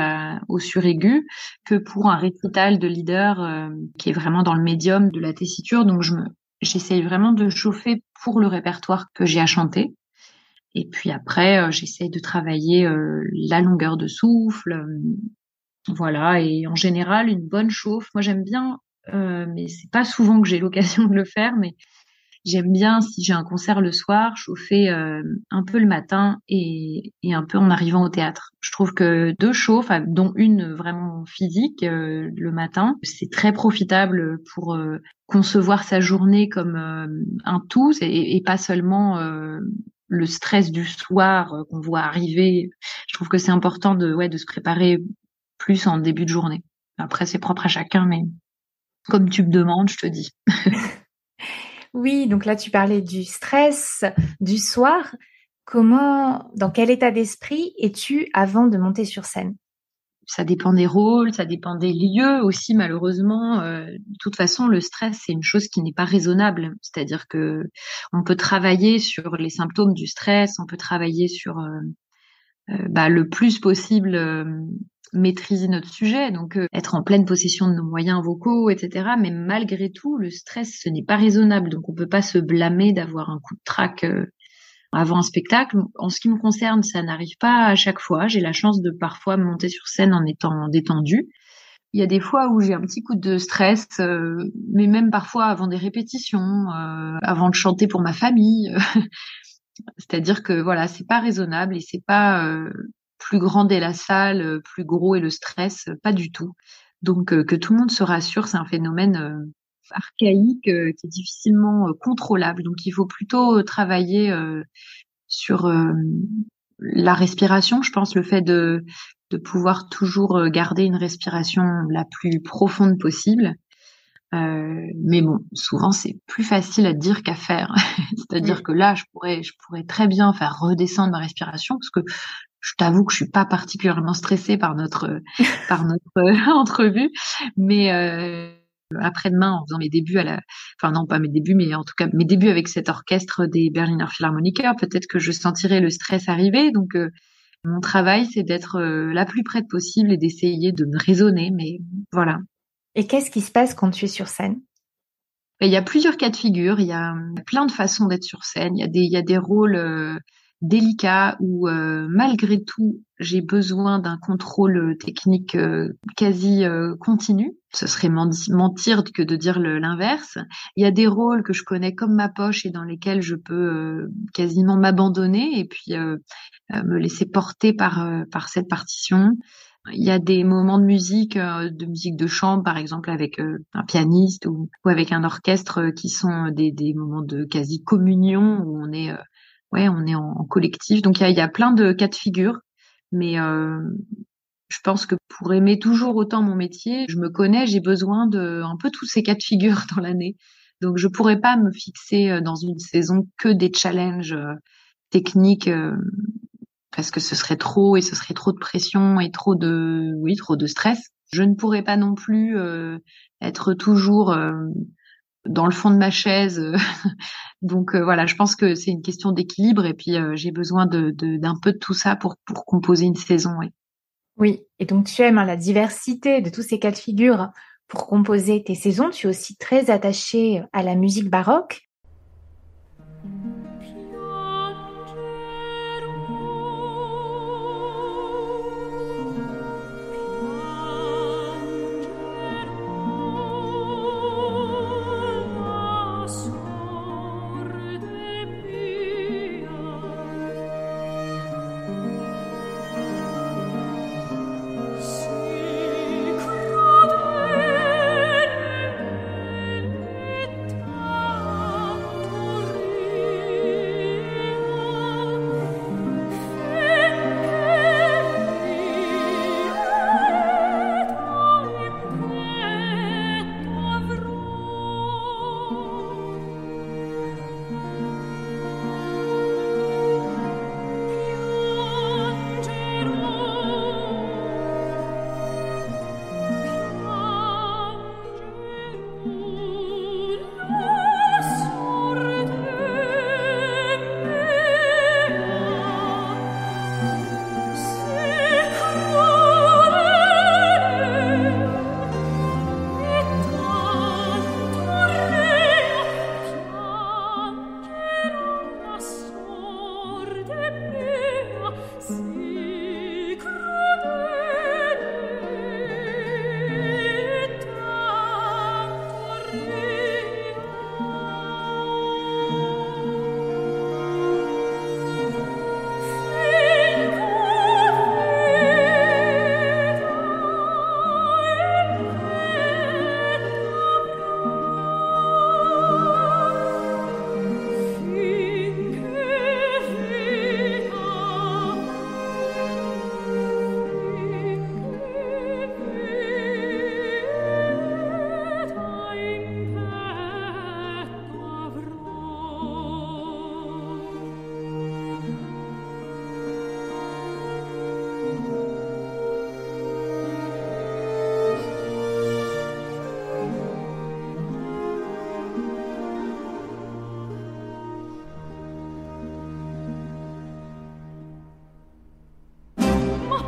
au suraigu, que pour un récital de leader euh, qui est vraiment dans le médium de la tessiture. Donc, je me, j'essaye vraiment de chauffer pour le répertoire que j'ai à chanter. Et puis après, euh, j'essaye de travailler la longueur de souffle. voilà. Et en général, une bonne chauffe. Moi, j'aime bien, mais c'est pas souvent que j'ai l'occasion de le faire, mais J'aime bien, si j'ai un concert le soir, chauffer euh, un peu le matin et, et, un peu en arrivant au théâtre. Je trouve que deux chauffes, dont une vraiment physique euh, le matin, c'est très profitable pour euh, concevoir sa journée comme un tout et, et, pas seulement le stress du soir qu'on voit arriver. Je trouve que c'est important de, ouais, de se préparer plus en début de journée. Après, c'est propre à chacun, mais comme tu me demandes, je te dis. Oui, donc là tu parlais du stress du soir. Comment, dans quel état d'esprit es-tu avant de monter sur scène? Ça dépend des rôles, ça dépend des lieux aussi malheureusement. Euh, de toute façon, le stress c'est une chose qui n'est pas raisonnable. C'est-à-dire que on peut travailler sur les symptômes du stress, on peut travailler sur euh, bah, le plus possible maîtriser notre sujet, donc euh, être en pleine possession de nos moyens vocaux, etc. Mais malgré tout, le stress, ce n'est pas raisonnable, donc on peut pas se blâmer d'avoir un coup de trac euh, avant un spectacle. En ce qui me concerne, ça n'arrive pas à chaque fois. J'ai la chance de parfois monter sur scène en étant détendue. Il y a des fois où j'ai un petit coup de stress, euh, mais même parfois avant des répétitions, avant de chanter pour ma famille. C'est-à-dire que voilà, c'est pas raisonnable et c'est pas plus grande est la salle, euh, plus gros est le stress, euh, pas du tout. Donc euh, que tout le monde se rassure, c'est un phénomène archaïque qui est difficilement contrôlable. Donc il faut plutôt travailler sur la respiration. Je pense le fait de pouvoir toujours garder une respiration la plus profonde possible. Mais bon, souvent c'est plus facile à dire qu'à faire. C'est-à-dire que là, je pourrais, je pourrais très bien faire redescendre ma respiration parce que je t'avoue que je suis pas particulièrement stressée par notre par notre entrevue, mais euh, après-demain, en faisant mes débuts à la, enfin non pas mes débuts, mais en tout cas mes débuts avec cet orchestre des Berliner Philharmoniker, peut-être que je sentirai le stress arriver. Donc euh, mon travail, c'est d'être euh, la plus prête possible et d'essayer de me raisonner, mais voilà. Et qu'est-ce qui se passe quand tu es sur scène? Il y a plusieurs cas de figure. Il y a plein de façons d'être sur scène. Il y a des, il y a des rôles délicat où euh, malgré tout j'ai besoin d'un contrôle euh, technique euh, quasi continu. Ce serait mentir que de dire l'inverse. Il y a des rôles que je connais comme ma poche et dans lesquels je peux quasiment m'abandonner et puis me laisser porter par par cette partition. Il y a des moments de musique, de musique de chambre, par exemple, avec un pianiste ou, avec un orchestre, qui sont des, des moments de quasi communion où on est ouais, on est en, collectif. Donc il y a, plein de cas de figure, mais euh, je pense que pour aimer toujours autant mon métier, je me connais, j'ai besoin de un peu tous ces cas de figure dans l'année. Donc je pourrais pas me fixer euh, dans une saison que des challenges euh, techniques parce que ce serait trop et ce serait trop de pression et trop de oui trop de stress. Je ne pourrais pas non plus être toujours dans le fond de ma chaise. Donc voilà, je pense que c'est une question d'équilibre et puis j'ai besoin de d'un peu de tout ça pour composer une saison. Oui. Oui, et donc tu aimes hein, la diversité de tous ces cas de figure pour composer tes saisons. Tu es aussi très attaché à la musique baroque.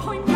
point.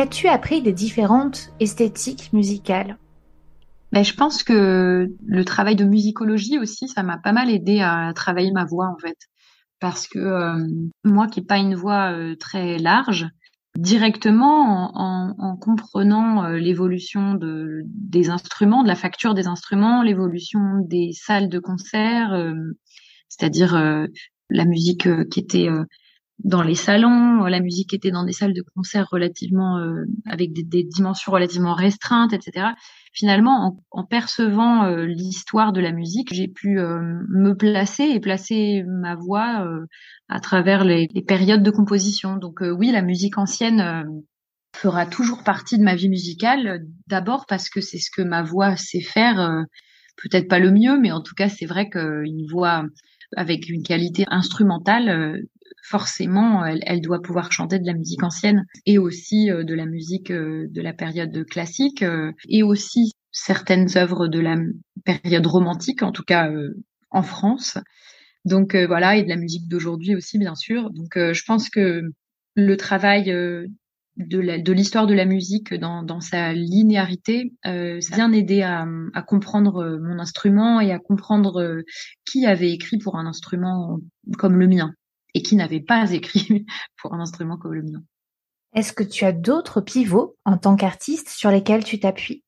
Qu'as-tu appris des différentes esthétiques musicales? Ben, je pense que le travail de musicologie aussi, ça m'a pas mal aidé à travailler ma voix en fait. Parce que euh, moi qui n'ai pas une voix euh, très large, directement en, en, comprenant euh, l'évolution de, des instruments, de la facture des instruments, l'évolution des salles de concert, c'est-à-dire la musique qui était dans les salons, la musique était dans des salles de concert relativement avec des, dimensions relativement restreintes, etc finalement, en, percevant euh, l'histoire de la musique, j'ai pu euh, me placer et placer ma voix euh, à travers les, périodes de composition. Donc oui, la musique ancienne fera toujours partie de ma vie musicale. D'abord parce que c'est ce que ma voix sait faire. Peut-être pas le mieux, mais en tout cas, c'est vrai qu'une voix avec une qualité instrumentale, forcément, elle, elle, doit pouvoir chanter de la musique ancienne et aussi euh, de la musique euh, de la période classique euh, et aussi certaines œuvres de la période romantique, en tout cas en France. Donc voilà, et de la musique d'aujourd'hui aussi, bien sûr. Donc je pense que le travail de l'histoire de, la musique dans, dans sa linéarité, euh, bien aidé à, à, comprendre mon instrument et à comprendre qui avait écrit pour un instrument comme le mien et qui n'avait pas écrit pour un instrument comme le mien. Est-ce que tu as d'autres pivots en tant qu'artiste sur lesquels tu t'appuies?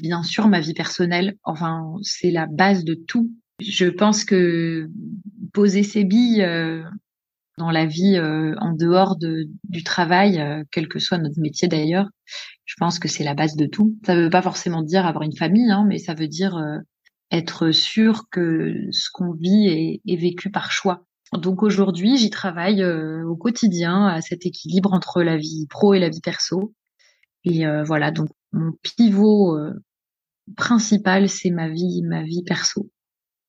Bien sûr, ma vie personnelle, enfin, c'est la base de tout. Je pense que poser ses billes euh, dans la vie euh, en dehors de, du travail, euh, quel que soit notre métier d'ailleurs, je pense que c'est la base de tout. Ça ne veut pas forcément dire avoir une famille, hein, mais ça veut dire être sûr que ce qu'on vit est, est vécu par choix donc aujourd'hui, j'y travaille euh, au quotidien à cet équilibre entre la vie pro et la vie perso. Et euh, voilà, donc mon pivot euh, principal, c'est ma vie, ma vie perso.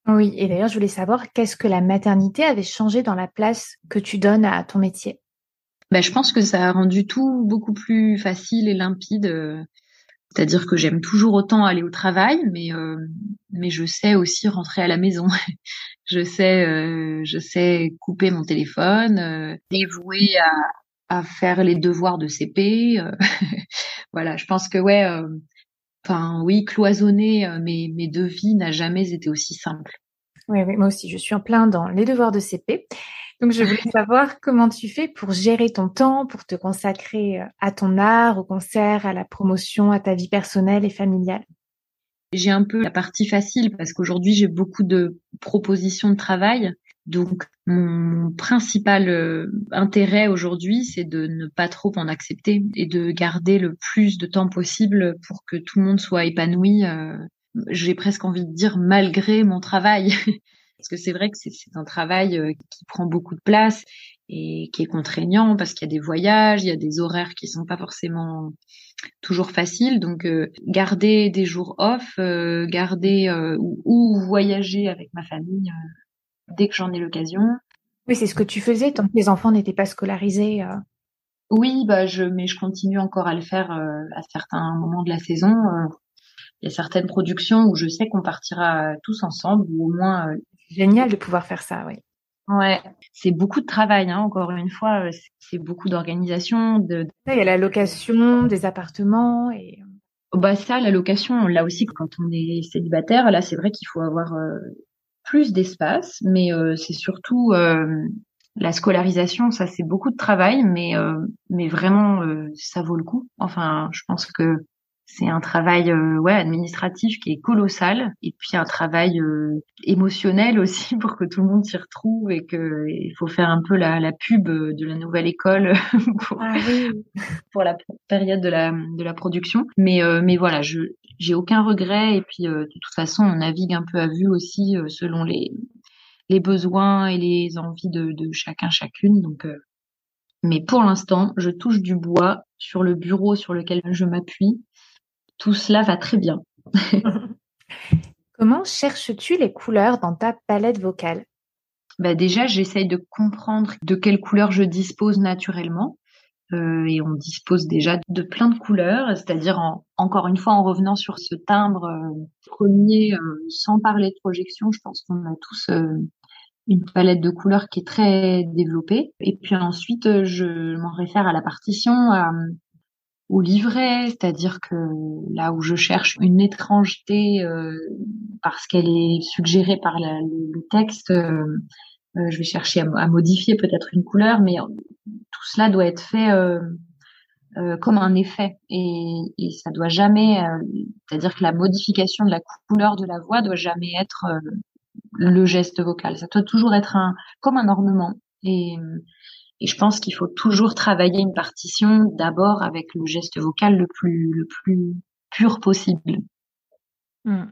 Oui, et d'ailleurs, je voulais savoir qu'est-ce que la maternité avait changé dans la place que tu donnes à ton métier? Ben, je pense que ça a rendu tout beaucoup plus facile et limpide. C'est-à-dire que j'aime toujours autant aller au travail, mais euh, mais je sais aussi rentrer à la maison. je sais euh, je sais couper mon téléphone, euh, dévouer à, à faire les devoirs de CP. Euh, voilà, je pense que ouais, enfin oui, cloisonner mes mes deux vies n'a jamais été aussi simple. Oui, oui, moi aussi, je suis en plein dans les devoirs de CP. Donc, je voulais savoir comment tu fais pour gérer ton temps, pour te consacrer euh, à ton art, au concert, à la promotion, à ta vie personnelle et familiale. J'ai un peu la partie facile parce qu'aujourd'hui, j'ai beaucoup de propositions de travail. Donc, mon principal euh, intérêt aujourd'hui, c'est de ne pas trop en accepter et de garder le plus de temps possible pour que tout le monde soit épanoui. Euh, j'ai presque envie de dire malgré mon travail. Parce que c'est vrai que c'est un travail euh, qui prend beaucoup de place et qui est contraignant parce qu'il y a des voyages, il y a des horaires qui sont pas forcément toujours faciles. Donc euh, garder des jours off, euh, garder ou, voyager avec ma famille dès que j'en ai l'occasion. Oui, c'est ce que tu faisais tant que tes enfants n'étaient pas scolarisés. Oui, bah je mais je continue encore à le faire à certains moments de la saison. Il y a certaines productions où je sais qu'on partira tous ensemble ou au moins génial de pouvoir faire ça, oui. Ouais, c'est beaucoup de travail, hein, encore une fois, euh, c'est beaucoup d'organisation. De... Il y a la location des appartements et. Euh, bah ça, la location, là aussi, quand on est célibataire, là, c'est vrai qu'il faut avoir euh, plus d'espace, mais c'est surtout la scolarisation, ça, c'est beaucoup de travail, mais mais vraiment, ça vaut le coup. Enfin, je pense que c'est un travail euh, ouais administratif qui est colossal et puis un travail euh, émotionnel aussi pour que tout le monde s'y retrouve et que il faut faire un peu la, la pub de la nouvelle école pour, ah pour la période de la de la production. Mais euh, mais voilà je j'ai aucun regret et puis de toute façon on navigue un peu à vue aussi selon les les besoins et les envies de, de chacun chacune. Donc mais pour l'instant, je touche du bois sur le bureau sur lequel je m'appuie tout cela va très bien. Comment cherches-tu les couleurs dans ta palette vocale? Bah Déjà, j'essaye de comprendre de quelles couleurs je dispose naturellement. Euh, et on dispose déjà de plein de couleurs, c'est-à-dire encore une fois en revenant sur ce timbre euh, premier, euh, sans parler de projection, je pense qu'on a tous une palette de couleurs qui est très développée. Et puis ensuite, je m'en réfère à la partition, à, au livret, c'est-à-dire que là où je cherche une étrangeté euh, parce qu'elle est suggérée par le texte, euh, euh, je vais chercher à, modifier peut-être une couleur, mais tout cela doit être fait comme un effet et, et ça doit jamais, c'est-à-dire que la modification de la couleur de la voix doit jamais être le geste vocal. Ça doit toujours être un comme un ornement et et je pense qu'il faut toujours travailler une partition d'abord avec le geste vocal le plus, le plus pur possible. Hmm.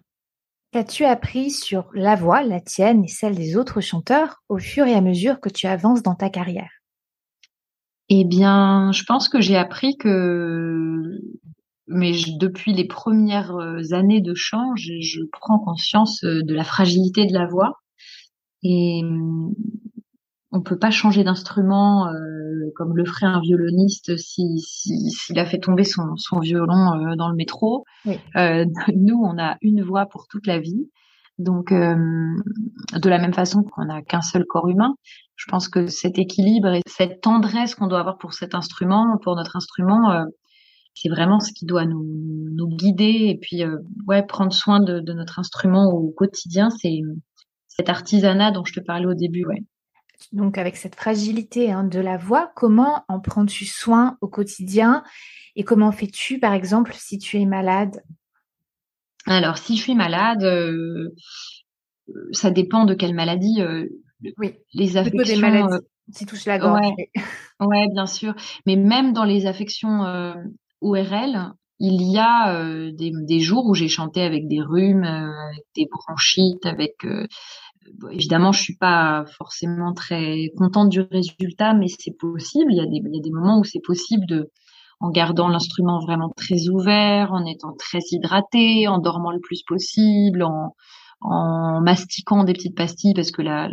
Qu'as-tu appris sur la voix, la tienne et celle des autres chanteurs au fur et à mesure que tu avances dans ta carrière? Eh bien, je pense que j'ai appris que, mais depuis les premières années de chant, je prends conscience de la fragilité de la voix. Et on peut pas changer d'instrument euh, comme le ferait un violoniste si s'il a fait tomber son, son violon euh, dans le métro. Euh, nous, on a une voix pour toute la vie. Donc, de la même façon qu'on n'a qu'un seul corps humain, je pense que cet équilibre et cette tendresse qu'on doit avoir pour cet instrument, pour notre instrument, c'est vraiment ce qui doit nous, nous guider et puis ouais prendre soin de, de notre instrument au quotidien. C'est cet artisanat dont je te parlais au début, ouais donc avec cette fragilité hein, de la voix, comment en prends-tu soin au quotidien et comment fais-tu, par exemple, si tu es malade? Alors, si je suis malade, euh, ça dépend de quelle maladie. Euh, oui, les affections. Des maladies euh, la gorge. Ouais, bien sûr. Mais même dans les affections ORL, il y a des, des, jours où j'ai chanté avec des rhumes, avec des bronchites, avec évidemment, je suis pas forcément très contente du résultat, mais c'est possible. Il y, a des, il y a des moments où c'est possible de, en gardant l'instrument vraiment très ouvert, en étant très hydraté, en dormant le plus possible, en, en mastiquant des petites pastilles, parce que là,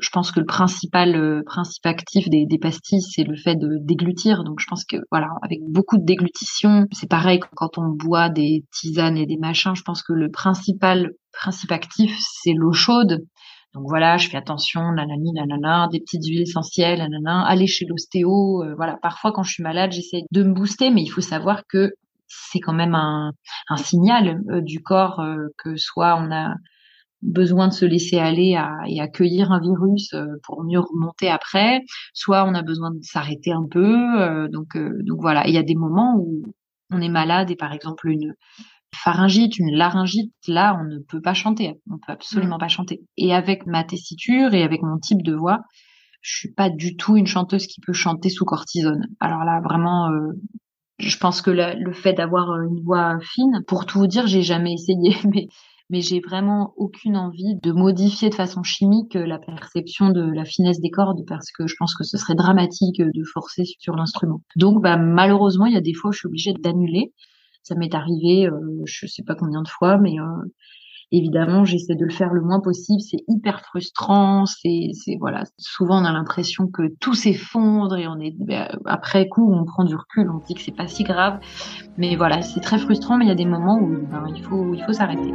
je pense que le principal euh, principe actif des, des pastilles, c'est le fait de déglutir. Donc, je pense que voilà, avec beaucoup de déglutition, c'est pareil quand on boit des tisanes et des machins. Je pense que le principal principe actif, c'est l'eau chaude. Donc voilà, je fais attention, nanani, nanana, des petites huiles essentielles, nanana, aller chez l'ostéo. Euh, voilà, parfois quand je suis malade, j'essaie de me booster, mais il faut savoir que c'est quand même un, signal euh, du corps euh, que soit on a besoin de se laisser aller et accueillir un virus pour mieux remonter après, soit on a besoin de s'arrêter un peu. donc, donc voilà, il y a des moments où on est malade et par exemple une pharyngite, une laryngite, là, on ne peut pas chanter. On peut absolument mm. pas chanter. Et avec ma tessiture et avec mon type de voix, je suis pas du tout une chanteuse qui peut chanter sous cortisone. Alors là, vraiment, euh, je pense que le fait d'avoir une voix fine, pour tout vous dire, j'ai jamais essayé, mais mais j'ai vraiment aucune envie de modifier de façon chimique la perception de la finesse des cordes parce que je pense que ce serait dramatique de forcer sur l'instrument. Donc bah, malheureusement, il y a des fois où je suis obligée d'annuler ça m'est arrivé, euh, je sais pas combien de fois, mais euh, évidemment, j'essaie de le faire le moins possible. C'est hyper frustrant. C'est, c'est voilà. Souvent, on a l'impression que tout s'effondre et on est ben, après coup, on prend du recul, on dit que c'est pas si grave. Mais voilà, c'est très frustrant. Mais il y a des moments où ben, il faut, il faut s'arrêter.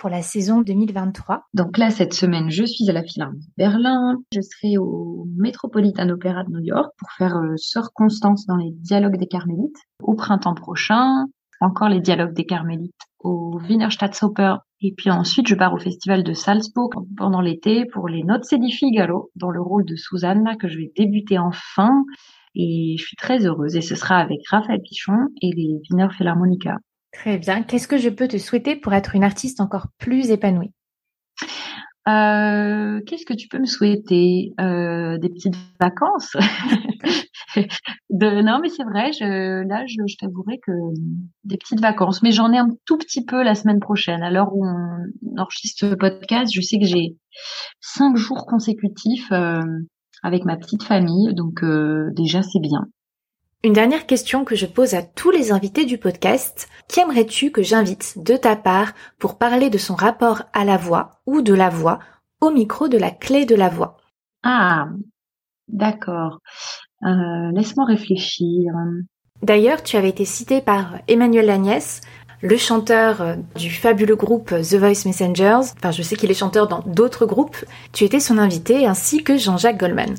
Pour la saison 2023 Donc là, cette semaine, je suis à la Philharmonie de Berlin. Je serai au Metropolitan Opera de New York pour faire euh, Sœur Constance dans les dialogues des Carmélites. Au printemps prochain, encore les dialogues des Carmélites au Wiener Staatsoper. Et puis ensuite, je pars au festival de Salzbourg pendant l'été pour les Nozze di Figaro dans le rôle de Susanna que je vais débuter enfin. Et je suis très heureuse. Et ce sera avec Raphaël Pichon et les Wiener Philharmonica. Très bien. Qu'est-ce que je peux te souhaiter pour être une artiste encore plus épanouie? Euh, Qu'est-ce que tu peux me souhaiter? Euh, Des petites vacances? De, Non, mais c'est vrai. Je, là, je, je t'avouerai que des petites vacances. Mais j'en ai un tout petit peu la semaine prochaine. À l'heure où on enregistre le podcast, je sais que j'ai cinq jours consécutifs euh, avec ma petite famille. Donc euh, déjà, c'est bien. Une dernière question que je pose à tous les invités du podcast. Qui aimerais-tu que j'invite de ta part pour parler de son rapport à la voix ou de la voix au micro de la clé de la voix? Ah, d'accord. Euh, Laisse-moi réfléchir. D'ailleurs, tu avais été cité par Emmanuel Lagnès, le chanteur du fabuleux groupe The Voice Messengers. Enfin, je sais qu'il est chanteur dans d'autres groupes. Tu étais son invité ainsi que Jean-Jacques Goldman.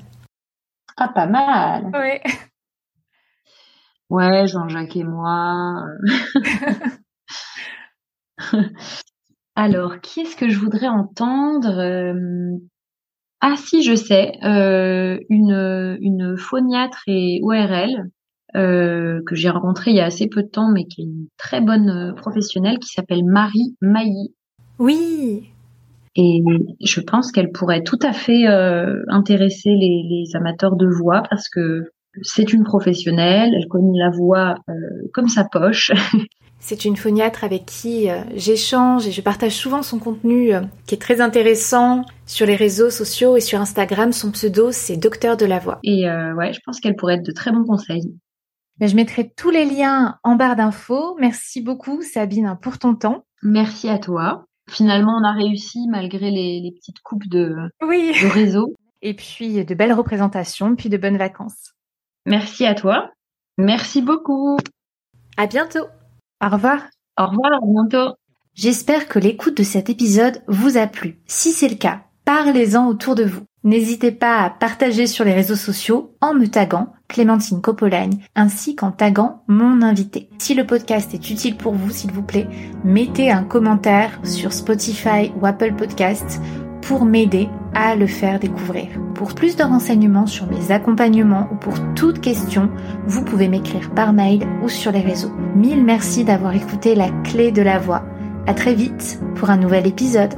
Ah, pas mal. Ouais. Ouais, Jean-Jacques et moi. Alors, qui est-ce que je voudrais entendre euh, Ah si, je sais, euh, une, une phoniatre et ORL euh, que j'ai rencontrée il y a assez peu de temps, mais qui est une très bonne professionnelle, qui s'appelle Marie Mailly. Oui. Et je pense qu'elle pourrait tout à fait intéresser les, les amateurs de voix parce que c'est une professionnelle, elle connaît la voix euh, comme sa poche. C'est une phoniatre avec qui euh, j'échange et je partage souvent son contenu euh, qui est très intéressant sur les réseaux sociaux et sur Instagram. Son pseudo, c'est Docteur de la Voix. Et ouais, je pense qu'elle pourrait être de très bons conseils. Ben, je mettrai tous les liens en barre d'infos. Merci beaucoup Sabine pour ton temps. Merci à toi. Finalement, on a réussi malgré les, les petites coupes de, oui. de réseau. Et puis de belles représentations, puis de bonnes vacances. Merci à toi. Merci beaucoup. À bientôt. Au revoir. Au revoir, à bientôt. J'espère que l'écoute de cet épisode vous a plu. Si c'est le cas, parlez-en autour de vous. N'hésitez pas à partager sur les réseaux sociaux en me taguant Clémentine Copolagne ainsi qu'en taguant mon invité. Si le podcast est utile pour vous, s'il vous plaît, mettez un commentaire sur Spotify ou Apple Podcasts pour m'aider à le faire découvrir. Pour plus de renseignements sur mes accompagnements ou pour toute question, vous pouvez m'écrire par mail ou sur les réseaux. Mille merci d'avoir écouté la clé de la voix. À très vite pour un nouvel épisode.